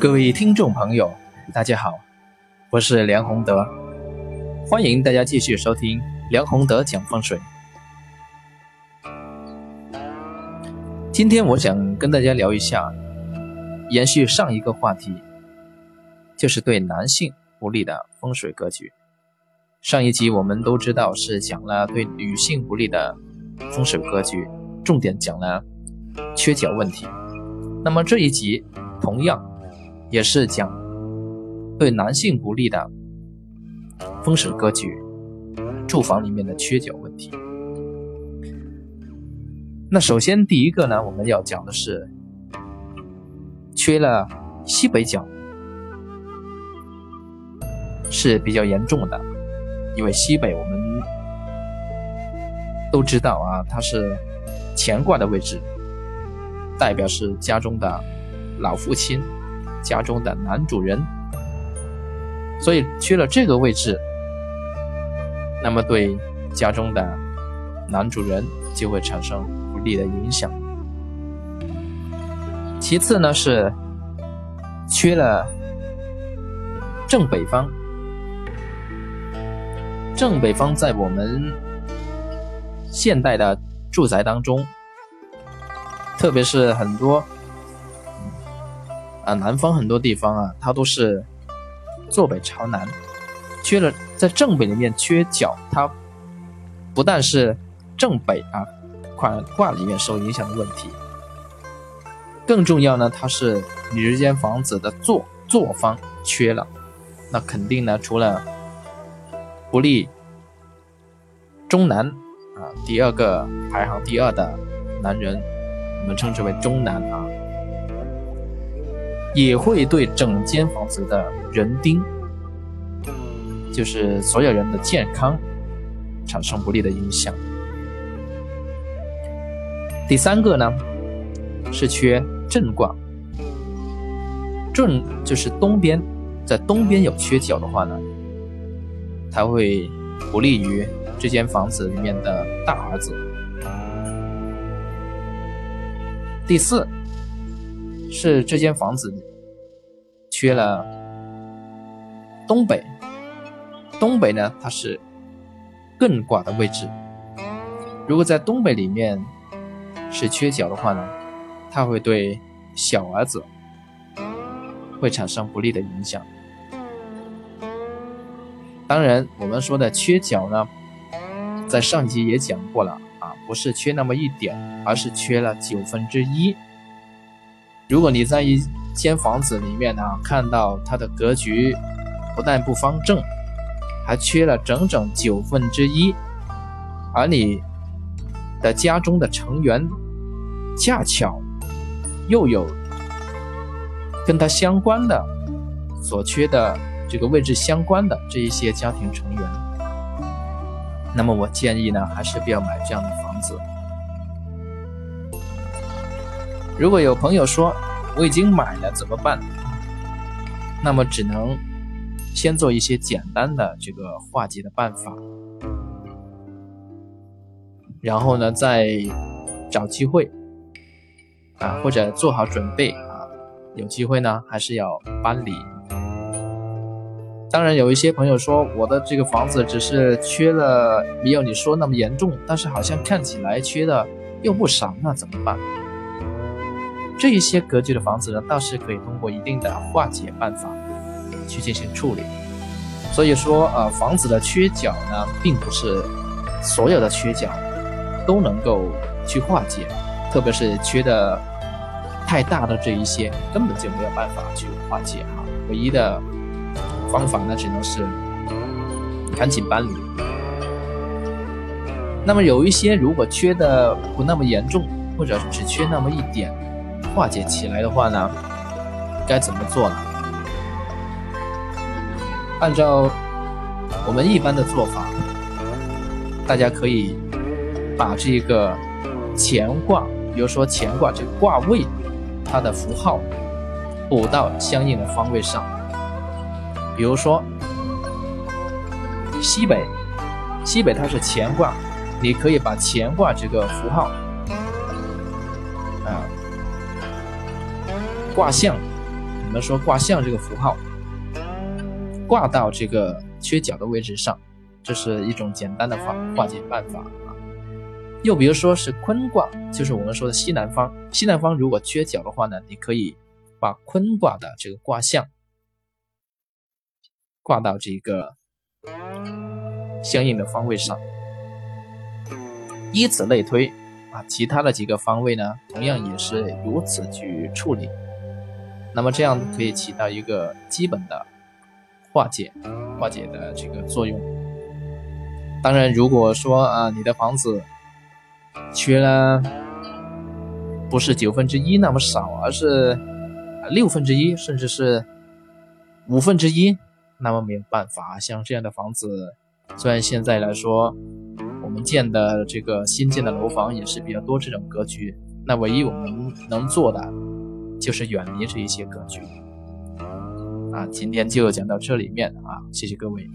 各位听众朋友，大家好，我是梁宏德，欢迎大家继续收听梁宏德讲风水。今天我想跟大家聊一下，延续上一个话题，就是对男性不利的风水格局。上一集我们都知道是讲了对女性不利的风水格局，重点讲了缺角问题。那么这一集同样。也是讲对男性不利的风水格局，住房里面的缺角问题。那首先第一个呢，我们要讲的是缺了西北角是比较严重的，因为西北我们都知道啊，它是乾卦的位置，代表是家中的老父亲。家中的男主人，所以缺了这个位置，那么对家中的男主人就会产生不利的影响。其次呢是缺了正北方，正北方在我们现代的住宅当中，特别是很多。啊，南方很多地方啊，它都是坐北朝南，缺了在正北里面缺角，它不但是正北啊款卦里面受影响的问题，更重要呢，它是你这间房子的坐坐方缺了，那肯定呢，除了不利中南啊，第二个排行第二的男人，我们称之为中南啊。也会对整间房子的人丁，就是所有人的健康产生不利的影响。第三个呢，是缺震卦，震就是东边，在东边有缺角的话呢，它会不利于这间房子里面的大儿子。第四。是这间房子缺了东北，东北呢，它是艮卦的位置。如果在东北里面是缺角的话呢，它会对小儿子会产生不利的影响。当然，我们说的缺角呢，在上集也讲过了啊，不是缺那么一点，而是缺了九分之一。如果你在一间房子里面呢，看到它的格局不但不方正，还缺了整整九分之一，而你的家中的成员恰巧又有跟它相关的所缺的这个位置相关的这一些家庭成员，那么我建议呢，还是不要买这样的房子。如果有朋友说我已经买了怎么办？那么只能先做一些简单的这个化解的办法，然后呢再找机会啊，或者做好准备啊，有机会呢还是要搬离。当然有一些朋友说我的这个房子只是缺了没有你说那么严重，但是好像看起来缺的又不少，那怎么办？这一些格局的房子呢，倒是可以通过一定的化解办法去进行处理。所以说，呃，房子的缺角呢，并不是所有的缺角都能够去化解，特别是缺的太大的这一些，根本就没有办法去化解哈。唯一的方法呢，只能是赶紧搬离。那么有一些如果缺的不那么严重，或者只缺那么一点。化解起来的话呢，该怎么做呢？按照我们一般的做法，大家可以把这个乾卦，比如说乾卦这个卦位，它的符号补到相应的方位上。比如说西北，西北它是乾卦，你可以把乾卦这个符号。卦象我们说卦象这个符号挂到这个缺角的位置上，这是一种简单的化化解办法啊。又比如说是坤卦，就是我们说的西南方，西南方如果缺角的话呢，你可以把坤卦的这个卦象挂到这个相应的方位上，以此类推啊，其他的几个方位呢，同样也是如此去处理。那么这样可以起到一个基本的化解、化解的这个作用。当然，如果说啊，你的房子缺了不是九分之一那么少，而是六分之一，甚至是五分之一，那么没有办法。像这样的房子，虽然现在来说我们建的这个新建的楼房也是比较多这种格局，那唯一我们能做的。就是远离这一些格局啊！今天就讲到这里面啊，谢谢各位。